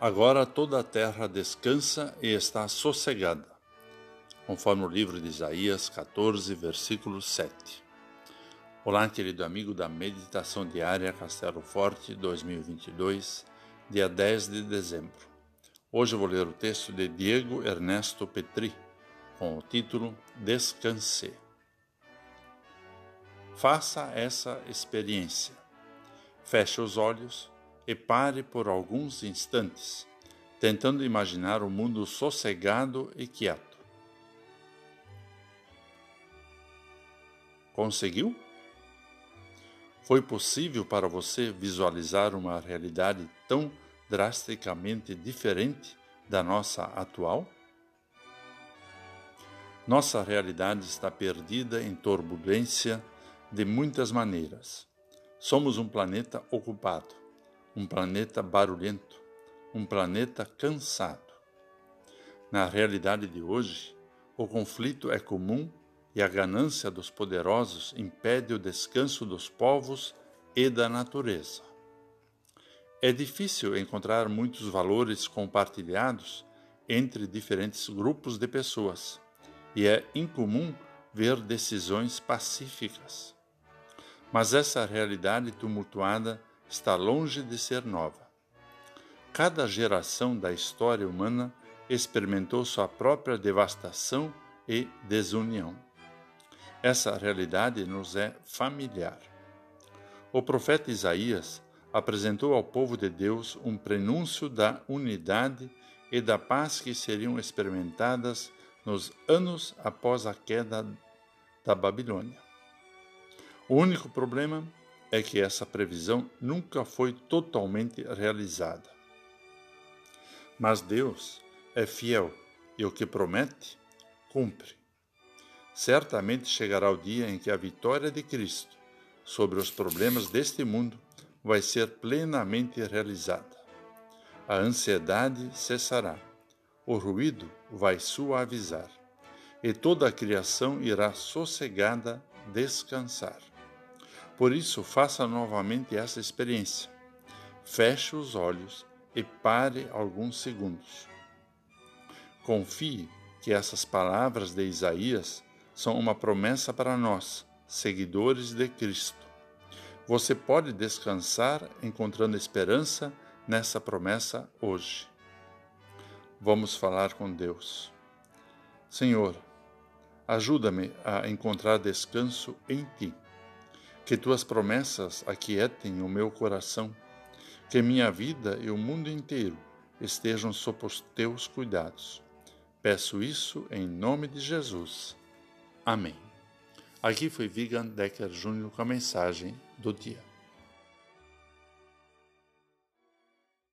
Agora toda a terra descansa e está sossegada, conforme o livro de Isaías 14, versículo 7. Olá, querido amigo da Meditação Diária Castelo Forte 2022, dia 10 de dezembro. Hoje vou ler o texto de Diego Ernesto Petri, com o título Descanse. Faça essa experiência. Feche os olhos e pare por alguns instantes, tentando imaginar o um mundo sossegado e quieto. Conseguiu? Foi possível para você visualizar uma realidade tão drasticamente diferente da nossa atual? Nossa realidade está perdida em turbulência de muitas maneiras. Somos um planeta ocupado um planeta barulhento, um planeta cansado. Na realidade de hoje, o conflito é comum e a ganância dos poderosos impede o descanso dos povos e da natureza. É difícil encontrar muitos valores compartilhados entre diferentes grupos de pessoas e é incomum ver decisões pacíficas. Mas essa realidade tumultuada está longe de ser nova. Cada geração da história humana experimentou sua própria devastação e desunião. Essa realidade nos é familiar. O profeta Isaías apresentou ao povo de Deus um prenúncio da unidade e da paz que seriam experimentadas nos anos após a queda da Babilônia. O único problema é que essa previsão nunca foi totalmente realizada. Mas Deus é fiel e o que promete, cumpre. Certamente chegará o dia em que a vitória de Cristo sobre os problemas deste mundo vai ser plenamente realizada. A ansiedade cessará, o ruído vai suavizar, e toda a criação irá sossegada descansar. Por isso, faça novamente essa experiência. Feche os olhos e pare alguns segundos. Confie que essas palavras de Isaías são uma promessa para nós, seguidores de Cristo. Você pode descansar encontrando esperança nessa promessa hoje. Vamos falar com Deus. Senhor, ajuda-me a encontrar descanso em Ti. Que tuas promessas aquietem o meu coração, que minha vida e o mundo inteiro estejam sob os teus cuidados. Peço isso em nome de Jesus. Amém. Aqui foi Vigan Decker Júnior com a mensagem do dia.